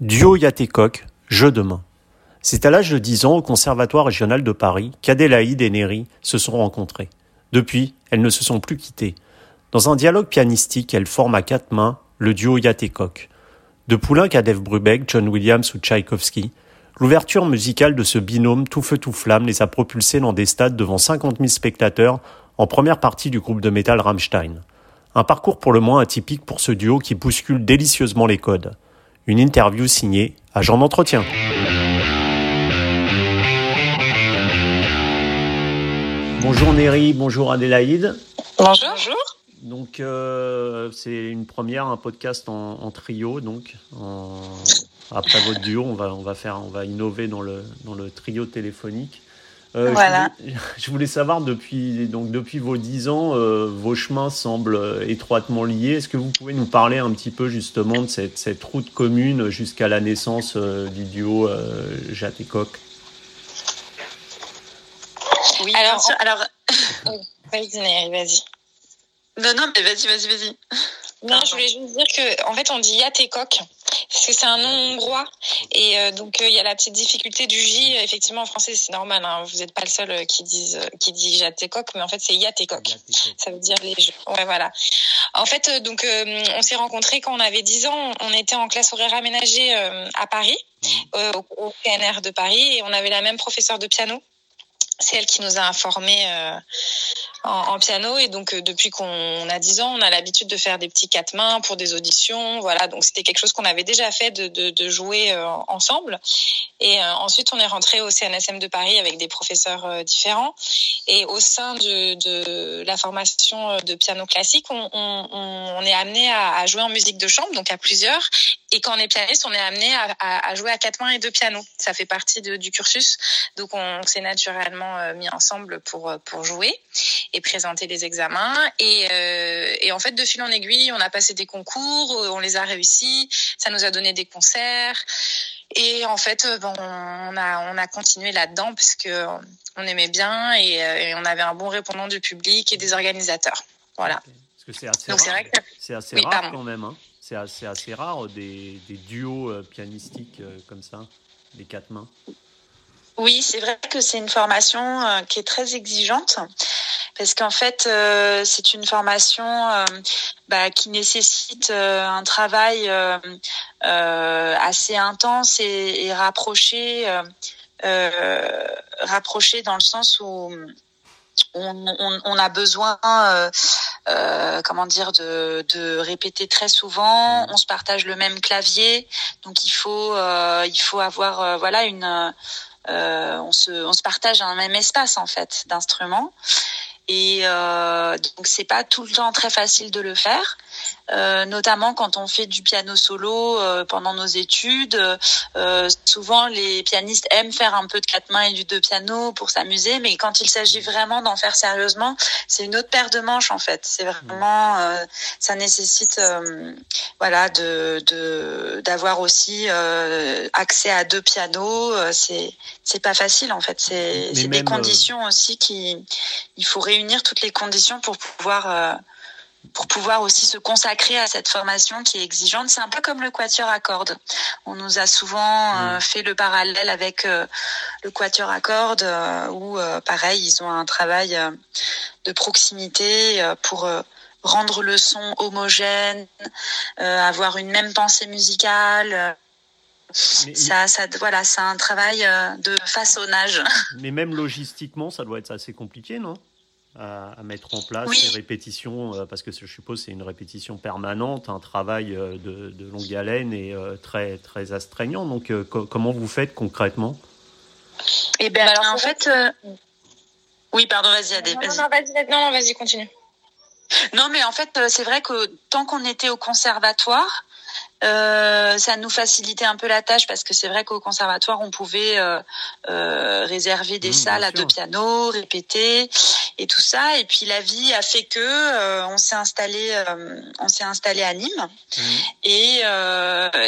Duo Yatécoq, jeu de main. C'est à l'âge de 10 ans au Conservatoire régional de Paris qu'Adélaïde et Néry se sont rencontrées. Depuis, elles ne se sont plus quittées. Dans un dialogue pianistique, elles forment à quatre mains le duo Yatécoq. De Poulenc à Brubeck, John Williams ou Tchaïkovski, l'ouverture musicale de ce binôme tout feu tout flamme les a propulsés dans des stades devant 50 000 spectateurs en première partie du groupe de métal Rammstein. Un parcours pour le moins atypique pour ce duo qui bouscule délicieusement les codes. Une interview signée Agent d'entretien. Bonjour Néry, bonjour Adélaïde. Bonjour. Bonjour. Donc euh, c'est une première, un podcast en, trio. Donc après votre duo, on va on va faire, on va innover dans le dans le trio téléphonique. Euh, voilà. Je voulais, savoir depuis, donc depuis vos dix ans, euh, vos chemins semblent euh, étroitement liés. Est-ce que vous pouvez nous parler un petit peu justement de cette, cette route commune jusqu'à la naissance du duo Jat et Coq? Oui, alors, alors... vas-y, vas-y. Non, non, mais vas-y, vas-y, vas-y. Non, je voulais juste dire que, en fait, on dit Yat et Coq parce que c'est un nom hongrois et euh, donc euh, il y a la petite difficulté du J. Effectivement, en français c'est normal. Hein, vous n'êtes pas le seul euh, qui dit qui dit Jatécoq, mais en fait c'est Yatécoq. Ça veut dire les jeux. Ouais, voilà. En fait, donc on s'est rencontrés quand on avait 10 ans. On était en classe horaire aménagée à Paris, mmh. au, au PNR de Paris, et on avait la même professeure de piano. C'est elle qui nous a informés en, piano et donc euh, depuis qu'on a 10 ans, on a l'habitude de faire des petits quatre mains pour des auditions, voilà. Donc c'était quelque chose qu'on avait déjà fait de, jouer euh, ensemble. Et euh, ensuite, on est rentré au CNSM de Paris avec des professeurs différents. Et au sein de, la formation de piano classique, on, est amené à, jouer en musique de chambre, donc à plusieurs. Et quand on est pianiste, on est amené à, à, à jouer à quatre mains et deux pianos. Ça fait partie de, du cursus. Donc on s'est naturellement mis ensemble pour pour jouer et présenter les examens. Et, euh, et en fait, de fil en aiguille, on a passé des concours, on les a réussis, ça nous a donné des concerts. Et en fait, bon, on a on a continué là-dedans parce que on aimait bien et, euh, et, on avait un bon répondant du public et des organisateurs. Voilà. Parce que c'est assez rare. C'est assez rare quand même. Hein. C'est assez, rare des, duos euh, pianistiques euh, comme ça, des quatre mains. Oui, c'est vrai que c'est une formation qui est très exigeante parce qu'en fait, euh, c'est une formation euh, bah, qui nécessite euh, un travail assez intense et, et rapproché, rapproché dans le sens où on, on, on a besoin, comment dire, de, de, répéter très souvent. On se partage le même clavier, donc il faut, il faut avoir, voilà, une on se on se partage un même espace en fait d'instruments et euh, donc c'est pas tout le temps très facile de le faire. Euh, notamment quand on fait du piano solo euh, pendant nos études. Euh, souvent, les pianistes aiment faire un peu de quatre mains et du deux piano pour s'amuser, mais quand il s'agit vraiment d'en faire sérieusement, c'est une autre paire de manches en fait. C'est vraiment, ça nécessite, voilà, de d'avoir aussi accès à deux pianos. c'est c'est pas facile en fait. C'est c'est des conditions aussi qui il faut réunir toutes les conditions pour pouvoir pour pouvoir aussi se consacrer à cette formation qui est exigeante. C'est un peu comme le quatuor à cordes. On nous a souvent euh, mm. fait le parallèle avec euh, le quatuor à cordes euh, où, pareil, ils ont un travail de proximité pour rendre le son homogène, avoir une même pensée musicale. ça, ça, voilà, c'est un travail de façonnage. Mais même logistiquement, ça doit être assez compliqué, non? À, mettre en place oui. répétitions, euh, parce que je suppose c'est une répétition permanente, un travail euh, de, de longue haleine et euh, très, très astreignant. Donc comment vous faites concrètement? Eh bien, en fait... Oui, pardon, vas-y, Adé. Non, non, vas-y, non, vas-y, continue. Non, mais en fait, c'est vrai que tant qu'on était au conservatoire, euh, ça nous facilitait un peu la tâche parce que c'est vrai qu'au conservatoire on pouvait euh, euh, réserver des mmh, salles à deux pianos, répéter et tout ça. Et puis la vie a fait que on s'est installé, on s'est installé à Nîmes. Mmh. Et,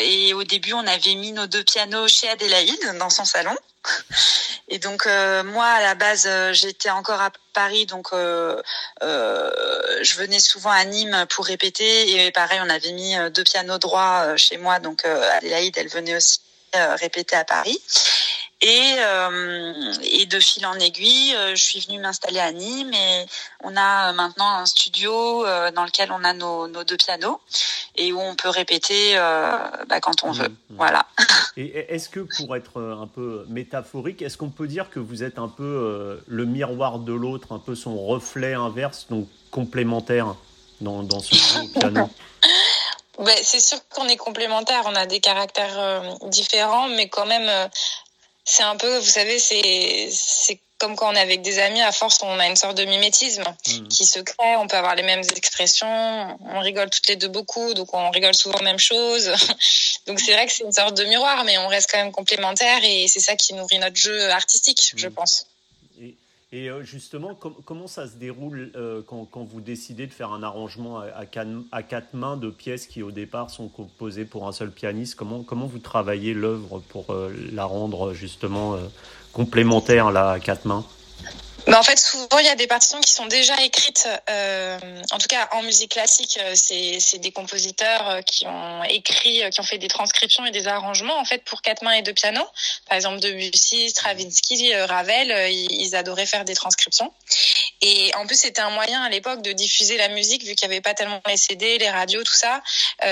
et au début on avait mis nos deux pianos chez Adélaïde dans son salon. Et donc moi à la base j'étais encore à Paris donc je venais souvent à Nîmes pour répéter et pareil on avait mis deux pianos droits mois chez moi. Donc Adélaïde, elle venait aussi répéter à Paris. Et, euh, et de fil en aiguille, euh, je suis venue m'installer à Nîmes et on a maintenant un studio euh, dans lequel on a nos, nos, deux pianos et où on peut répéter bah, quand on veut. Mmh, mmh. Voilà. Et est-ce que pour être un peu métaphorique, est-ce qu'on peut dire que vous êtes un peu le miroir de l'autre, un peu son reflet inverse, donc complémentaire dans, dans ce piano? Ben, c'est sûr qu'on est complémentaires, on a des caractères différents, mais quand même, c'est un peu, vous savez, c'est c'est comme quand on est avec des amis, à force, on a une sorte de mimétisme mmh. qui se crée. On peut avoir les mêmes expressions. On rigole toutes les deux beaucoup, donc on rigole souvent les mêmes choses. donc c'est vrai que c'est une sorte de miroir, mais on reste quand même complémentaires et c'est ça qui nourrit notre jeu artistique, je mmh. pense. Et euh, justement, comment ça se déroule euh, quand, vous décidez de faire un arrangement à, quatre, mains de pièces qui au départ sont composées pour un seul pianiste? Comment, vous travaillez l'œuvre pour euh, la rendre justement complémentaire là, à quatre mains? Bah en fait, souvent, il y a des partitions qui sont déjà écrites. Euh, en tout cas, en musique classique, euh, c'est des compositeurs euh, qui ont écrit, euh, qui ont fait des transcriptions et des arrangements en fait pour quatre mains et deux pianos. Par exemple, Debussy, Stravinsky, Ravel, ils, adoraient faire des transcriptions. Et en plus, c'était un moyen à l'époque de diffuser la musique, vu qu'il n'y avait pas tellement les CD, les radios, tout ça.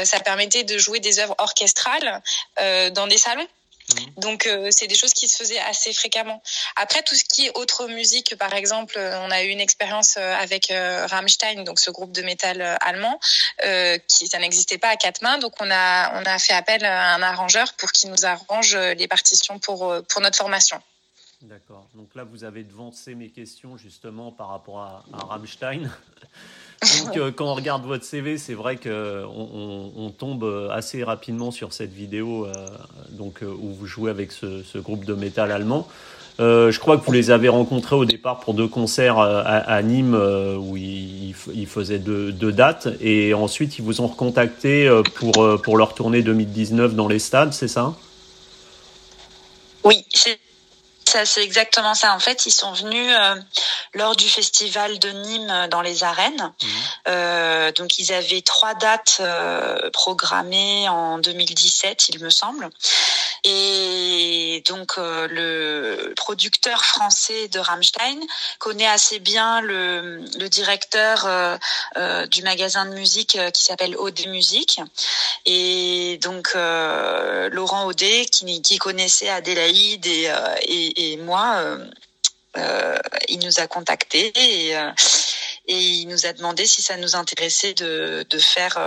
ça permettait de jouer des œuvres orchestrales dans des salons. Mhm. Donc euh, c'est des choses qui se faisaient assez fréquemment. Après tout ce qui est autre musique, par exemple, euh, on a eu une expérience euh, avec Rammstein, donc ce groupe de métal allemand, qui ça n'existait pas à quatre mains, donc on a on a fait appel à un arrangeur pour qu'il nous arrange les partitions pour pour notre formation. D'accord. Donc là, vous avez devancé mes questions justement par rapport à, à Rammstein. Donc, euh, quand on regarde votre CV, c'est vrai qu'on on, tombe assez rapidement sur cette vidéo euh, donc, euh, où vous jouez avec ce, groupe de métal allemand. je crois que vous les avez rencontrés au départ pour deux concerts à, Nîmes où ils, faisaient deux, dates et ensuite ils vous ont recontacté pour, pour leur tournée 2019 dans les stades, c'est ça? Oui, c'est exactement ça. En fait, ils sont venus euh, lors du festival de Nîmes euh, dans les arènes. Mhm. Euh, donc, ils avaient trois dates programmées en 2017, il me semble. Et donc, le producteur français de Rammstein connaît assez bien le, le directeur du magasin de musique qui s'appelle OD Musique. Et donc, Laurent Audet, qui, qui connaissait Adélaïde et, et et moi, euh, euh, il nous a contactés et, euh, et, il nous a demandé si ça nous intéressait de faire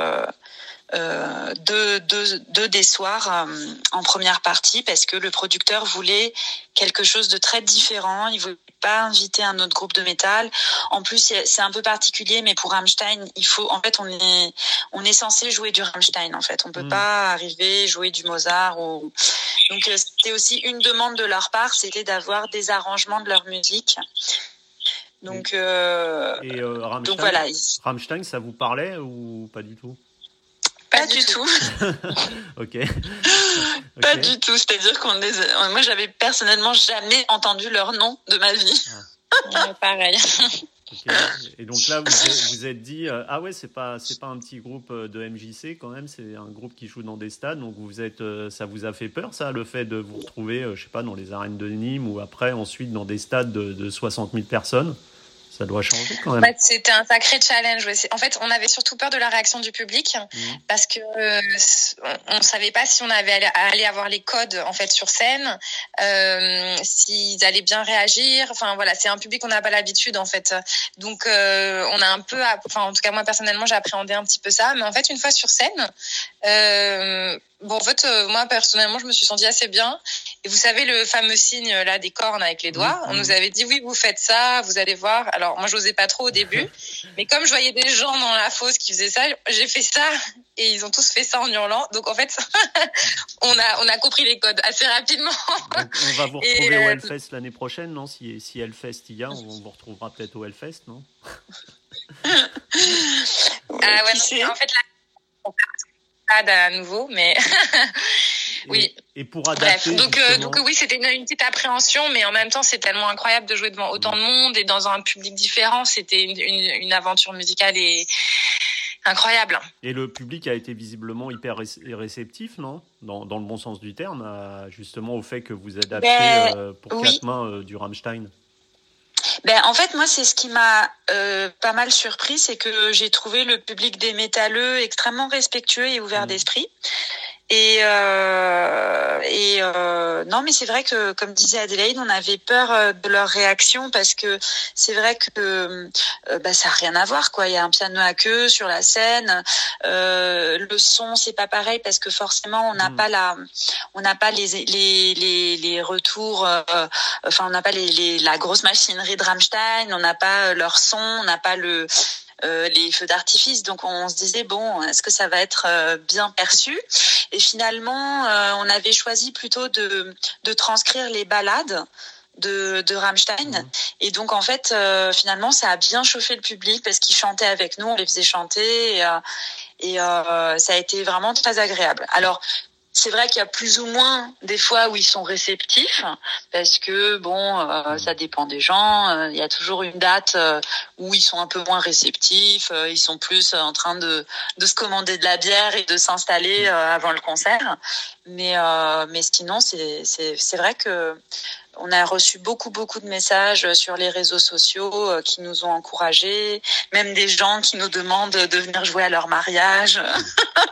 euh, deux, deux, deux, des soirs en première partie parce que le producteur voulait quelque chose de très différent. Il voulait pas inviter un autre groupe de métal. En plus, c'est un peu particulier, mais pour Rammstein, il faut, en fait, on est, on est censé jouer du Rammstein, en fait. On peut mm. pas arriver jouer du Mozart ou, donc euh, c'était aussi une demande de leur part, c'était d'avoir des arrangements de leur musique. Donc, euh, Et euh, Rammstein, voilà. Rammstein, ça vous parlait ou pas du tout? Pas, du tout. ok. Pas du tout. C'est-à-dire qu'on les... moi, j'avais personnellement jamais entendu leur nom de ma vie. Ah. pareil. Et donc là, vous vous êtes dit, euh, ah ouais, c'est pas, c'est pas un petit groupe euh, de MJC quand même, c'est un groupe qui joue dans des stades. Donc vous êtes, euh, ça vous a fait peur, ça, le fait de vous retrouver, je sais pas, dans les arènes de Nîmes ou après, ensuite, dans des stades de, de 60 000 personnes? Ça doit changer quand même. C'était un sacré challenge. En fait, on avait surtout peur de la réaction du public mhm. parce que euh, on, savait pas si on avait allé avoir les codes en fait sur scène, euh, s'ils allaient bien réagir. Enfin voilà, c'est un public qu'on n'a pas l'habitude en fait. Donc euh, on a un peu, enfin en tout cas moi personnellement j'ai appréhendé un petit peu ça. Mais en fait une fois sur scène, Bon, en fait, moi personnellement, je me suis sentie assez bien. Et vous savez le fameux signe là des cornes avec les doigts. On nous avait dit oui, vous faites ça, vous allez voir. Alors moi, j'osais pas trop au début, mais comme je voyais des gens dans la fosse qui faisaient ça, j'ai fait ça et ils ont tous fait ça en hurlant. Donc en fait, on a on a compris les codes assez rapidement. on va vous retrouver au euh, Hellfest l'année prochaine, non? Si si Hellfest il y a, on vous retrouvera peut-être au Hellfest, non? Ah ouais, en fait là à nouveau, mais oui. Et pour adapter. Bref, donc, euh, donc oui, c'était une, petite appréhension, mais en même temps, c'est tellement incroyable de jouer devant autant de monde et dans un public différent. C'était une, une, une, aventure musicale et incroyable. Et le public a été visiblement hyper réceptif, non? Dans, dans, le bon sens du terme, justement au fait que vous adaptez ben, pour quatre mains du Rammstein. Ben, en fait, moi, c'est ce qui m'a euh, pas mal surpris, c'est que j'ai trouvé le public des métalleux extrêmement respectueux et ouvert mmh. d'esprit. Et, euh, et euh, non, mais c'est vrai que, comme disait Adélaïde, on avait peur euh, de leur réaction parce que c'est vrai que euh, bah, ça a rien à voir, quoi. Il y a un piano à queue sur la scène, euh, le son c'est pas pareil parce que forcément on n'a mm. pas la, on n'a pas les les les, les retours, euh, enfin on n'a pas les, les, la grosse machinerie de Rammstein, on n'a pas leur son, on n'a pas le euh, les feux d'artifice. Donc on se disait bon, est-ce que ça va être euh, bien perçu? Et finalement, euh, on avait choisi plutôt de, de transcrire les balades de, de Rammstein. Mhm. Et donc en fait, finalement, ça a bien chauffé le public parce qu'ils chantaient avec nous, on les faisait chanter. Et, et ça a été vraiment très agréable. Alors c'est vrai qu'il y a plus ou moins des fois où ils sont réceptifs parce que bon, euh, ça dépend des gens. Euh, il y a toujours une date euh, où ils sont un peu moins réceptifs. ils sont plus en train de, de se commander de la bière et de s'installer avant le concert. Mais mais sinon, c'est c'est c'est vrai que on a reçu beaucoup, beaucoup de messages sur les réseaux sociaux euh, qui nous ont encouragés, même des gens qui nous demandent de venir jouer à leur mariage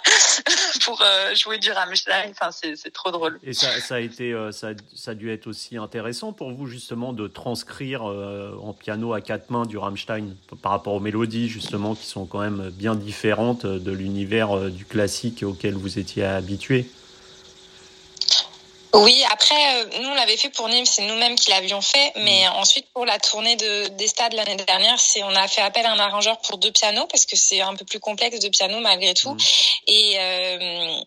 pour euh, jouer du Rammstein. Enfin, c'est trop drôle. Et ça, a été, euh, ça, ça, a dû être aussi intéressant pour vous justement de transcrire en piano à quatre mains du Rammstein par rapport aux mélodies justement qui sont quand même bien différentes de l'univers du classique auquel vous étiez habitué? Oui, après, euh, nous, on l'avait fait pour Nîmes, c'est nous-mêmes qui l'avions fait. Mais mm. ensuite, pour la tournée de, des stades l'année dernière, c'est on a fait appel à un arrangeur pour deux pianos parce que c'est un peu plus complexe de piano malgré tout. Mm. Et euh,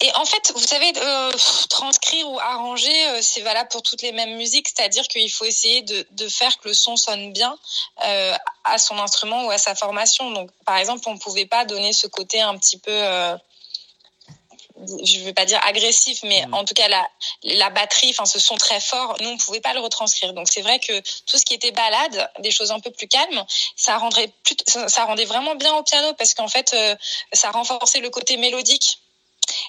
et en fait, vous savez, euh, transcrire ou arranger, c'est valable pour toutes les mêmes musiques, c'est-à-dire qu'il faut essayer de, de, faire que le son sonne bien euh, à son instrument ou à sa formation. Donc, par exemple, on pouvait pas donner ce côté un petit peu je veux pas dire agressif, mais mm. en tout cas la, la batterie, enfin ce son très fort, nous on pouvait pas le retranscrire. Donc c'est vrai que tout ce qui était balade, des choses un peu plus calmes, ça rendrait plus, ça rendait vraiment bien au piano parce qu'en fait euh, ça renforçait le côté mélodique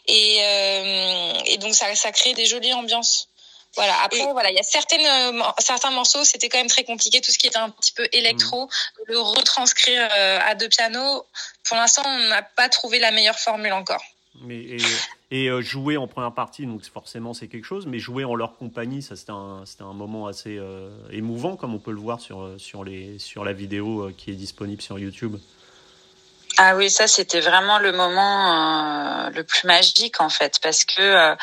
et, euh, et donc ça, ça crée des jolies ambiances. Voilà. Après, voilà, il y a certaines, euh, certains morceaux, c'était quand même très compliqué. Tout ce qui était un petit peu électro, mm. le retranscrire à deux pianos. Pour l'instant, on n'a pas trouvé la meilleure formule encore. Mais, et, euh, jouer en première partie, donc forcément c'est quelque chose, mais jouer en leur compagnie, ça c'était un, un moment assez euh, émouvant, comme on peut le voir sur, sur, les, sur la vidéo euh, qui est disponible sur YouTube. Ah oui, ça c'était vraiment le moment euh, le plus magique en fait, parce que euh,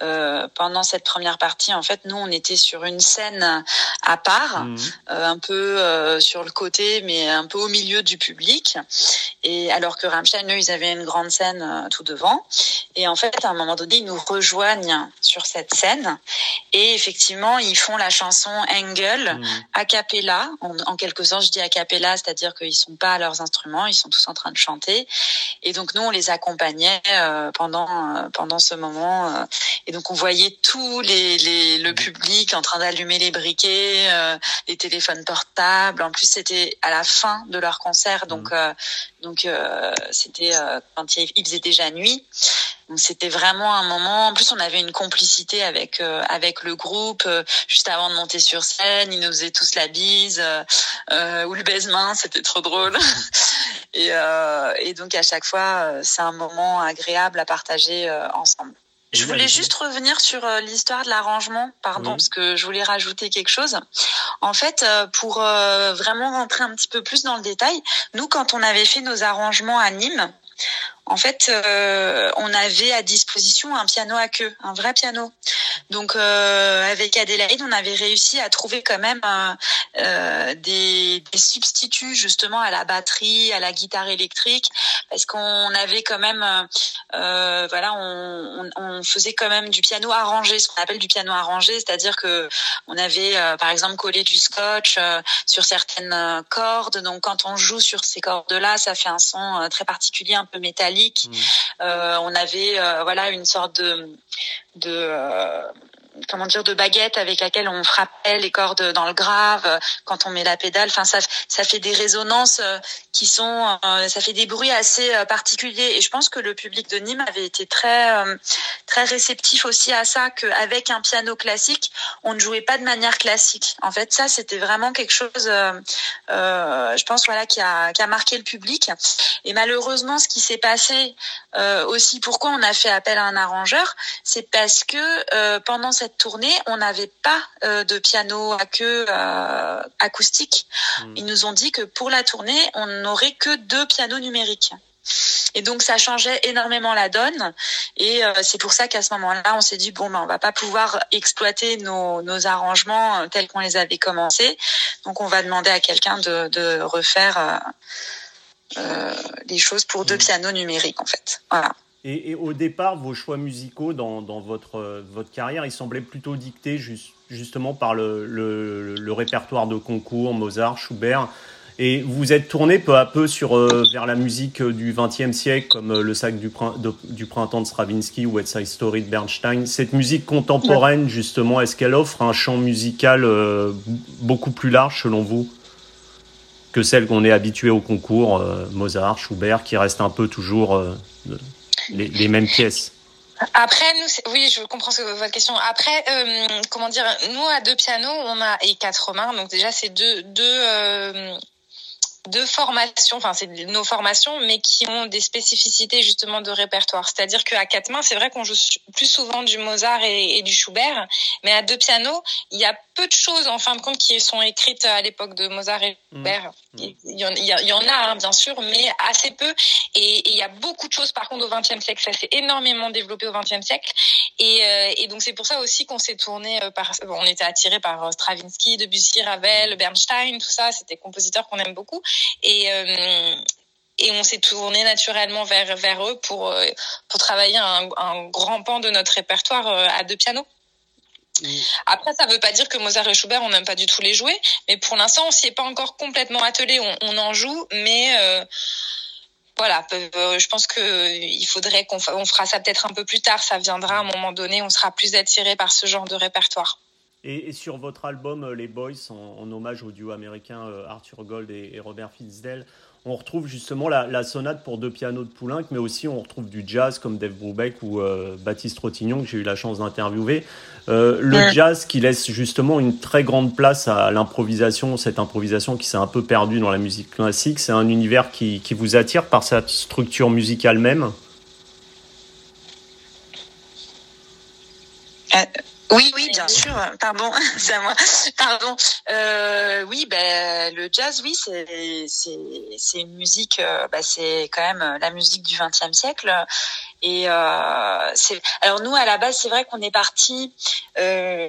euh, pendant cette première partie, en fait, nous on était sur une scène à part, mhm. un peu sur le côté, mais un peu au milieu du public. Et alors que Rammstein, eux, ils avaient une grande scène tout devant. Et en fait, à un moment donné, ils nous rejoignent sur cette scène. Et effectivement, ils font la chanson Engel mhm. a cappella. En, en quelque sorte, je dis a cappella, c'est-à-dire qu'ils sont pas à leurs instruments, ils sont tous en train de chanter. Et donc nous, on les accompagnait euh, pendant euh, pendant ce moment. Euh, et donc on voyait tout les, les le public en train d'allumer les briquets, les téléphones portables. En plus, c'était à la fin de leur concert, donc mmh. donc c'était quand il faisait déjà nuit. Donc c'était vraiment un moment. En plus, on avait une complicité avec euh, avec le groupe. Euh, juste avant de monter sur scène, ils nous faisaient tous la bise euh, ou le baise-main. C'était trop drôle. et, et donc à chaque fois, c'est un moment agréable à partager ensemble. Je voulais juste revenir sur l'histoire de l'arrangement, pardon, parce que je voulais rajouter quelque chose. En fait, pour vraiment rentrer un petit peu plus dans le détail, nous, quand on avait fait nos arrangements à Nîmes, en fait, euh, on avait à disposition un piano à queue, un vrai piano. Donc, euh, avec Adélaïde, on avait réussi à trouver quand même euh, des, substituts justement à la batterie, à la guitare électrique, parce qu'on avait quand même, voilà, on, faisait quand même du piano arrangé, ce qu'on appelle du piano arrangé, c'est-à-dire que on avait, par exemple, collé du scotch sur certaines cordes. Donc, quand on joue sur ces cordes-là, ça fait un son très particulier, un peu métallique. Mmh. on avait, voilà, une sorte de de comment dire de baguette avec laquelle on frappait les cordes dans le grave quand on met la pédale. Enfin, ça, ça fait des résonances qui sont, ça fait des bruits assez particuliers. Et je pense que le public de Nîmes avait été très très réceptif aussi à ça, qu'avec un piano classique, on ne jouait pas de manière classique. En fait, ça, c'était vraiment quelque chose, je pense, voilà, qui a qui a marqué le public. Et malheureusement, ce qui s'est passé aussi, pourquoi on a fait appel à un arrangeur, c'est parce que euh, pendant cette tournée, on n'avait pas euh, de piano à queue euh, acoustique. Hmm. Ils nous ont dit que pour la tournée, on n'aurait que deux pianos numériques. Et donc ça changeait énormément la donne. Et c'est pour ça qu'à ce moment-là, on s'est dit bon, ben on va pas pouvoir exploiter nos, nos arrangements tels qu'on les avait commencés. Donc on va demander à quelqu'un de, de refaire les choses pour deux hmm. pianos numériques en fait. Voilà. Et, au départ, vos choix musicaux dans, votre, votre carrière, ils semblaient plutôt dictés justement par le, répertoire de concours, Mozart, Schubert. Et vous êtes tourné peu à peu sur, euh, vers la musique du XXe siècle, comme euh, Le sac du, printemps de Stravinsky ou West Side Story de Bernstein. Cette musique contemporaine, justement, est-ce qu'elle offre un champ musical euh, beaucoup plus large, selon vous, que celle qu'on est habitué au concours, Mozart, Schubert, qui reste un peu toujours les, mêmes pièces. Après, nous, oui, je comprends votre question. Après, euh, comment dire, nous à deux pianos, on a et quatre mains, donc déjà c'est deux deux euh, deux formations, enfin c'est nos formations, mais qui ont des spécificités justement de répertoire. C'est-à-dire qu'à quatre mains, c'est vrai qu'on joue plus souvent du Mozart et, du Schubert, mais à deux pianos, il y a peu de choses en fin de compte qui sont écrites à l'époque de Mozart et mmh. Schubert. Mmh. Il, y en, il, y en, a hein, bien sûr, mais assez peu. Et, il y a beaucoup de choses par contre au XXe siècle. Ça s'est énormément développé au XXe siècle. Et, euh, et, donc c'est pour ça aussi qu'on s'est tourné euh, par, on était attiré par euh, Stravinsky, Debussy, Ravel, Bernstein, tout ça. C'était des compositeurs qu'on aime beaucoup. Et et on s'est tourné naturellement vers vers eux pour pour travailler un, un grand pan de notre répertoire à deux pianos. Après, ça ne veut pas dire que Mozart et Schubert, on n'aime pas du tout les jouer, mais pour l'instant, on s'y est pas encore complètement attelé. On, en joue, mais euh, voilà, euh, je pense que il faudrait qu'on on fera ça peut-être un peu plus tard. Ça viendra à un moment donné, on sera plus attiré par ce genre de répertoire. Et, sur votre album euh, Les Boys, en, hommage au duo américain Arthur Gold et, Robert Fitzdale, on retrouve justement la, sonate pour deux pianos de Poulenc, mais aussi on retrouve du jazz comme Dave Brubeck ou Baptiste Rotignon, que j'ai eu la chance d'interviewer. Euh, le jazz qui laisse justement une très grande place à l'improvisation, cette improvisation qui s'est un peu perdue dans la musique classique, c'est un univers qui, qui vous attire par sa structure musicale même? Euh, oui, oui, bien sûr. Pardon, c'est à moi. Pardon. Euh, oui, ben le jazz, oui, c'est c'est une musique. Euh, bah, c'est quand même la musique du XXe siècle. Et euh, c'est alors nous à la base, c'est vrai qu'on est parti. Euh,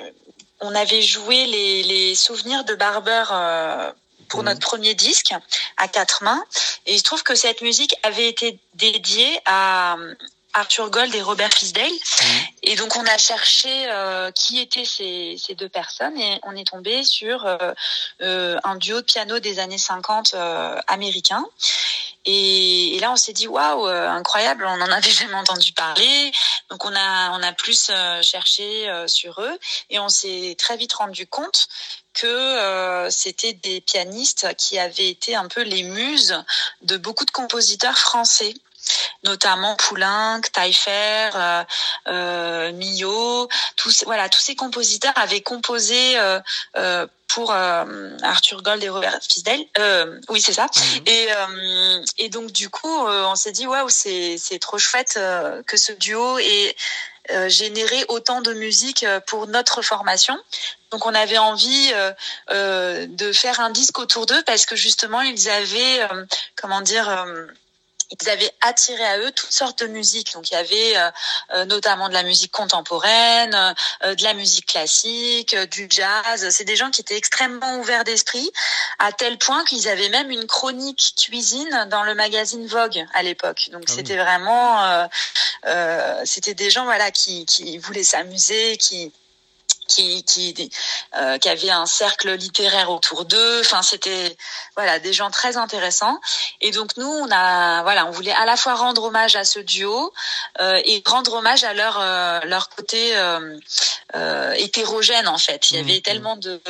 on avait joué les les souvenirs de Barber. Euh, pour mmh. notre premier disque à quatre mains et il se trouve que cette musique avait été dédiée à Arthur Gold et Robert Fisdale. Mhm. Et donc on a cherché euh, qui étaient ces, ces, deux personnes et on est tombé sur euh, euh, un duo de piano des années 50 américains. Et, et, là on s'est dit waouh incroyable, on en avait jamais entendu parler. Donc on a on a plus cherché sur eux et on s'est très vite rendu compte que c'était des pianistes qui avaient été un peu les muses de beaucoup de compositeurs français notamment Poulenc, Taillefer, euh, euh, Millot, tous voilà tous ces compositeurs avaient composé euh, euh pour euh, Arthur Gold et Robert Fisdale. Euh, oui, c'est ça. Mhm. Et, et donc du coup, on s'est dit waouh, c'est c'est trop chouette que ce duo ait généré autant de musique pour notre formation. Donc on avait envie de faire un disque autour d'eux parce que justement ils avaient comment dire ils avaient attiré à eux toutes sortes de musiques. Donc il y avait euh, euh, notamment de la musique contemporaine, euh, de la musique classique, du jazz. C'est des gens qui étaient extrêmement ouverts d'esprit, à tel point qu'ils avaient même une chronique cuisine dans le magazine Vogue à l'époque. Donc ah c'était vraiment, c'était des gens voilà qui, qui voulaient s'amuser, qui qui qui euh, qui avaient un cercle littéraire autour d'eux. Enfin, c'était voilà des gens très intéressants. Et donc nous, on a voilà, on voulait à la fois rendre hommage à ce duo euh, et rendre hommage à leur euh, leur côté euh, euh, hétérogène en fait. Il y avait mmh, mmh. tellement de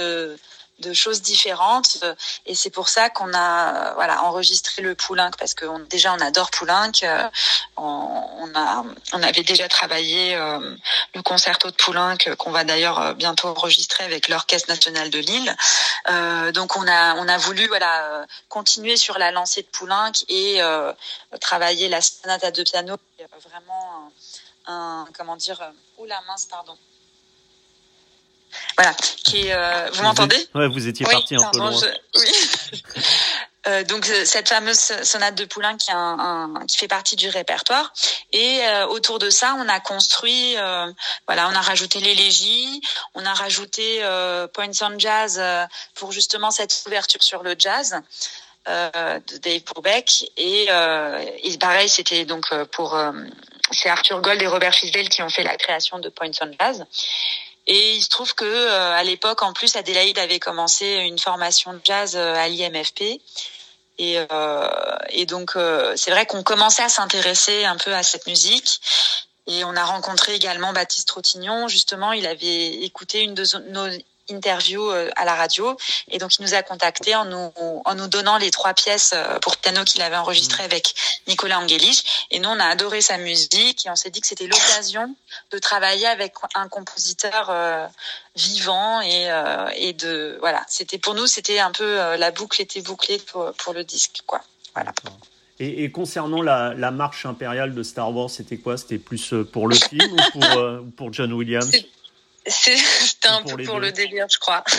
de choses différentes euh, et c'est pour ça qu'on a voilà enregistré le Poulenc parce que on, déjà on adore Poulenc euh, on, a on avait déjà travaillé euh, le concerto de Poulenc qu'on va d'ailleurs bientôt enregistrer avec l'orchestre national de Lille. Donc on a on a voulu voilà continuer sur la lancée de Poulenc et travailler la sonate à deux pianos vraiment un, un comment dire oh la mince pardon voilà, qui euh, vous, m'entendez Ouais, vous étiez parti un peu loin. Oui. Euh, donc euh, cette fameuse sonate de Poulain qui, un, qui fait partie du répertoire et autour de ça on a construit voilà on a rajouté l'élégie on a rajouté Points on Jazz pour justement cette ouverture sur le jazz de Dave Brubeck et, et pareil c'était donc pour c'est Arthur Gold et Robert Fisdale qui ont fait la création de Points on Jazz et il se trouve que euh, à l'époque, en plus, Adélaïde avait commencé une formation de jazz euh, à l'IMFP. Et, euh, et donc, c'est vrai qu'on commençait à s'intéresser un peu à cette musique. Et on a rencontré également Baptiste Trottignon. Justement, il avait écouté une de nos interview euh, à la radio. Et donc, il nous a contacté en nous, en nous donnant les trois pièces euh, pour piano qu'il avait enregistrées mmh. avec Nicolas Angelich. Et nous, on a adoré sa musique et on s'est dit que c'était l'occasion de travailler avec un compositeur euh, vivant et, et de voilà. C'était pour nous, c'était un peu la boucle était bouclée pour, pour le disque, quoi. Voilà. Et, et, concernant la, la, marche impériale de Star Wars, c'était quoi? C'était plus pour le film ou pour, pour John Williams? c'était un peu pour le délire, je crois.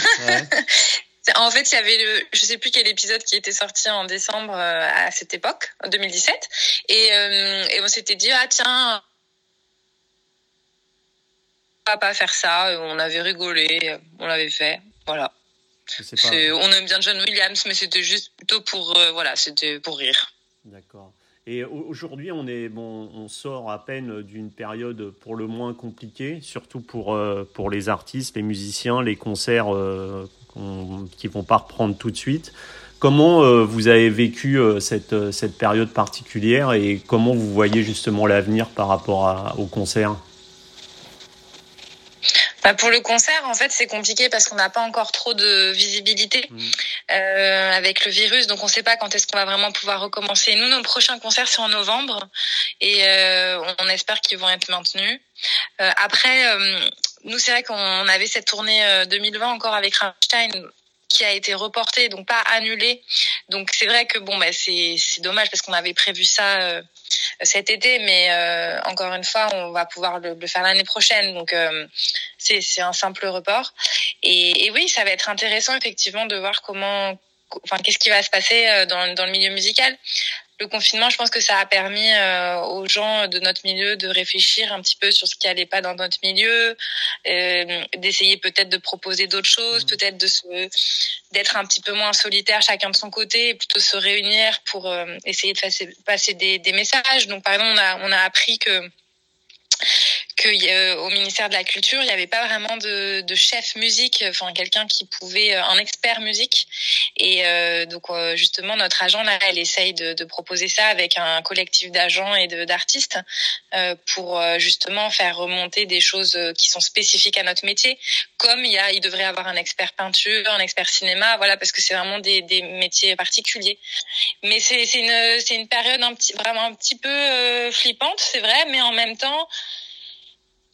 En fait, il y avait le, je sais plus quel épisode qui était sorti en décembre euh, à cette époque, en 2017, et, euh, et on s'était dit ah tiens, on va pas faire ça. On avait rigolé, on l'avait fait, voilà. On aime bien John Williams, mais c'était juste plutôt pour euh, voilà, c'était pour rire. D'accord. Et aujourd'hui, on, bon, on sort à peine d'une période pour le moins compliquée, surtout pour, euh, pour les artistes, les musiciens, les concerts euh, qui ne vont pas reprendre tout de suite. Comment euh, vous avez vécu cette, cette période particulière et comment vous voyez justement l'avenir par rapport aux concerts? Bah, pour le concert, en fait, c'est compliqué parce qu'on n'a pas encore trop de visibilité mmh. euh, avec le virus, donc on ne sait pas quand est-ce qu'on va vraiment pouvoir recommencer. Nous, nos prochains concerts, c'est en novembre et euh, on espère qu'ils vont être maintenus. Euh, après, euh, nous, c'est vrai qu'on avait cette tournée 2020 euh, encore avec Rammstein qui a été reportée, donc pas annulée. Donc c'est vrai que bon, bah, c'est dommage parce qu'on avait prévu ça euh, cet été, mais euh, encore une fois, on va pouvoir le, le faire l'année prochaine. Donc euh, c'est c'est un simple report. Et, et, oui, ça va être intéressant effectivement de voir comment, enfin qu'est-ce qui va se passer dans dans le milieu musical le confinement, je pense que ça a permis euh, aux gens de notre milieu de réfléchir un petit peu sur ce qui allait pas dans notre milieu, euh, d'essayer peut-être de proposer d'autres choses, mmh. peut-être de se d'être un petit peu moins solitaire chacun de son côté, et plutôt se réunir pour euh, essayer de passer, passer des, des, messages. Donc par exemple, on a on a appris que que euh, ministère de la Culture, il n'y avait pas vraiment de, de, chef musique, enfin quelqu'un qui pouvait, euh, un expert musique. Et euh, donc justement, notre agent là, elle essaye de, de proposer ça avec un collectif d'agents et d'artistes pour justement faire remonter des choses qui sont spécifiques à notre métier. Comme il y a, il devrait avoir un expert peinture, un expert cinéma, voilà, parce que c'est vraiment des, des métiers particuliers. Mais c'est une, une période un petit, vraiment un petit peu flippante, c'est vrai, mais en même temps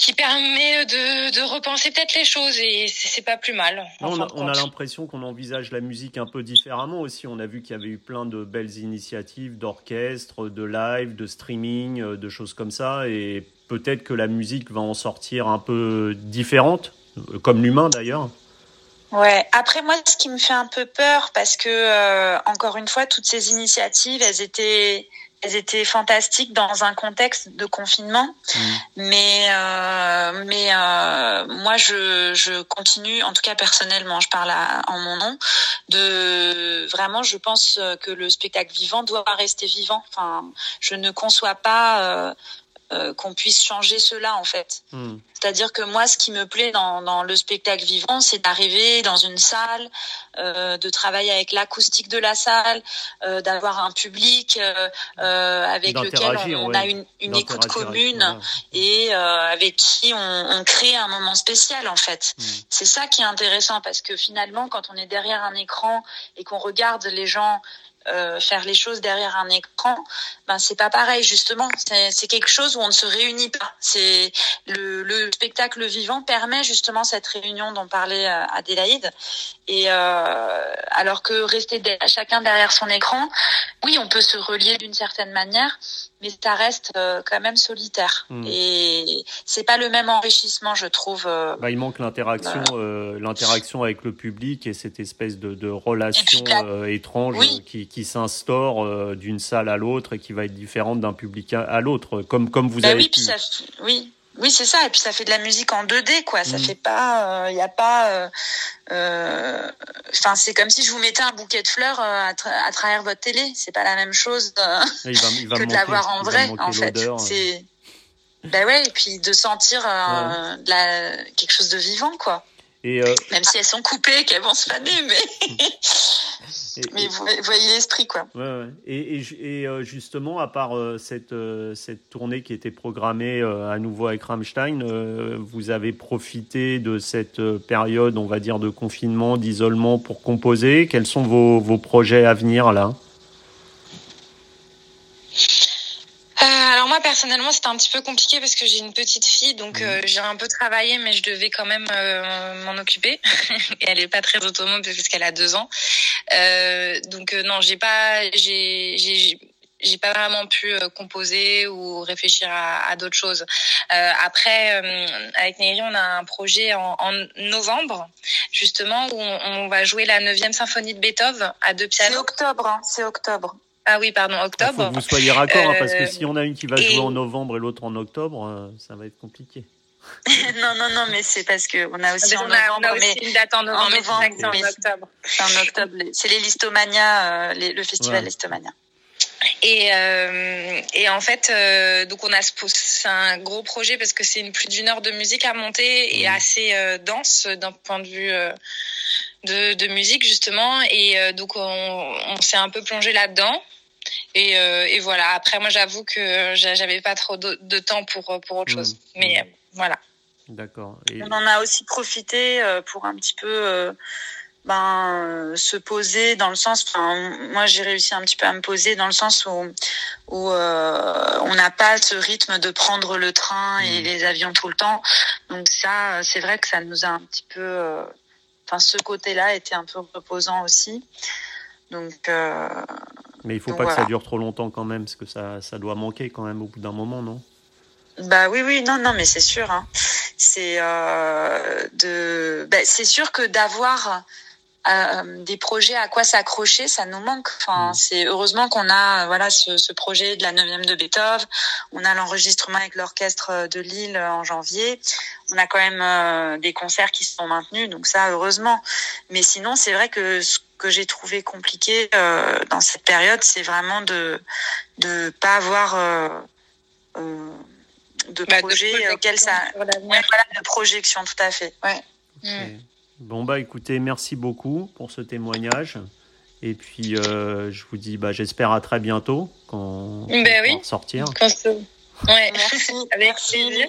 qui permet de, de repenser peut-être les choses et c'est pas plus mal. on a, on a l'impression qu'on envisage la musique un peu différemment aussi. On a vu qu'il y avait eu plein de belles initiatives d'orchestre, de live, de streaming, euh, de choses comme ça et peut-être que la musique va en sortir un peu différente, euh, comme l'humain d'ailleurs. Ouais. Après moi, ce qui me fait un peu peur, parce que euh, encore une fois, toutes ces initiatives, elles étaient elles étaient fantastiques dans un contexte de confinement. Mmh. Mais euh, mais euh, moi je je continue, en tout cas personnellement, je parle en mon nom, de vraiment je pense que le spectacle vivant doit rester vivant. Enfin, je ne conçois pas euh, euh, qu'on puisse changer cela en fait. Hmm. C'est-à-dire que moi, ce qui me plaît dans, dans le spectacle vivant, c'est d'arriver dans une salle, euh, de travailler avec l'acoustique de la salle, euh, d'avoir un public avec lequel on, a une, une écoute commune et avec qui on, on, crée un moment spécial en fait. Hmm. C'est ça qui est intéressant parce que finalement, quand on est derrière un écran et qu'on regarde les gens euh, faire les choses derrière un écran, ben c'est pas pareil justement. C'est quelque chose où on ne se réunit pas. C'est le, le, spectacle vivant permet justement cette réunion dont parlait euh, Adélaïde. Et euh, alors que rester chacun derrière son écran, oui, on peut se relier d'une certaine manière, mais ça reste euh, quand même solitaire. Hmm. Et c'est pas le même enrichissement, je trouve. Euh, bah, il manque l'interaction, euh, l'interaction avec le public et cette espèce de, de relation étrange qui, qui s'instaure d'une salle à l'autre et qui va être différente d'un public à, l'autre, comme comme vous bah avez oui, Puis ça, oui. Oui, c'est ça. Et puis ça fait de la musique en 2D, quoi. Ça hmm. fait pas, il n'y a pas. Enfin, c'est comme si je vous mettais un bouquet de fleurs à, travers votre télé. C'est pas la même chose que de l'avoir en vrai, en fait. C'est. Ben ouais, et puis de sentir euh, la... quelque chose de vivant, quoi. Et euh, Même si elles sont coupées, qu'elles vont se faner, mais. mais vous voyez l'esprit, quoi. Ouais, ouais. Et, et, euh, justement, à part cette, cette tournée qui était programmée à nouveau avec Rammstein, vous avez profité de cette période, on va dire, de confinement, d'isolement pour composer. Quels sont vos, vos projets à venir, là? Alors moi personnellement c'était un petit peu compliqué parce que j'ai une petite fille donc mhm. euh, j'ai un peu travaillé mais je devais quand même euh, m'en occuper et elle est pas très autonome puisqu'elle a deux ans euh, donc non j'ai pas j'ai j'ai j'ai pas vraiment pu composer ou réfléchir à, à d'autres choses. Euh, après, avec Neri, on a un projet en, en novembre, justement, où on, on, va jouer la 9e symphonie de Beethoven à deux pianos. C'est octobre, hein, c'est octobre. Ah oui, pardon, octobre. Il faut que vous soyez raccord, hein, parce que euh, si on a une qui va jouer en novembre et l'autre en octobre, euh, ça va être compliqué. non, non, non, mais c'est parce qu'on a aussi ah, en novembre. On a aussi une date en novembre, en, novembre, en octobre. En octobre, c'est les Listomania, euh, le festival Listomania. Et, euh, et en fait, euh, donc on a c'est un gros projet parce que c'est une plus d'une heure de musique à monter et assez euh, dense d'un point de vue de, de, musique justement. Et donc on, on s'est un peu plongé là-dedans. Et, euh, et, voilà. Après, moi, j'avoue que j'avais pas trop de, temps pour pour autre mmh. chose. Mais mmh. voilà. D'accord. On en a aussi profité euh, pour un petit peu euh, ben se poser dans le sens. Enfin, moi, j'ai réussi un petit peu à me poser dans le sens où où on n'a pas ce rythme de prendre le train et mmh. les avions tout le temps. Donc ça, c'est vrai que ça nous a un petit peu. Enfin, ce côté-là était un peu reposant aussi. Donc, mais il faut pas que ça dure trop longtemps quand même, parce que ça, ça doit manquer quand même au bout d'un moment, non? Bah oui, oui, non, non, mais c'est sûr. Hein. C'est euh, de, bah, c'est sûr que d'avoir euh, des projets à quoi s'accrocher, ça nous manque. Enfin, mm. c'est heureusement qu'on a voilà ce, ce, projet de la neuvième de Beethoven. On a l'enregistrement avec l'orchestre de Lille en janvier. On a quand même euh, des concerts qui sont maintenus, donc ça heureusement. Mais sinon, c'est vrai que ce que j'ai trouvé compliqué euh, dans cette période, c'est vraiment de de pas avoir euh, euh de bah, projet de auquel ça ouais, voilà, de projection tout à fait. Ouais. Mm. Bon bah écoutez, merci beaucoup pour ce témoignage. Et puis euh, je vous dis bah j'espère à très bientôt quand ben on va sortir. Ouais. Merci. Merci.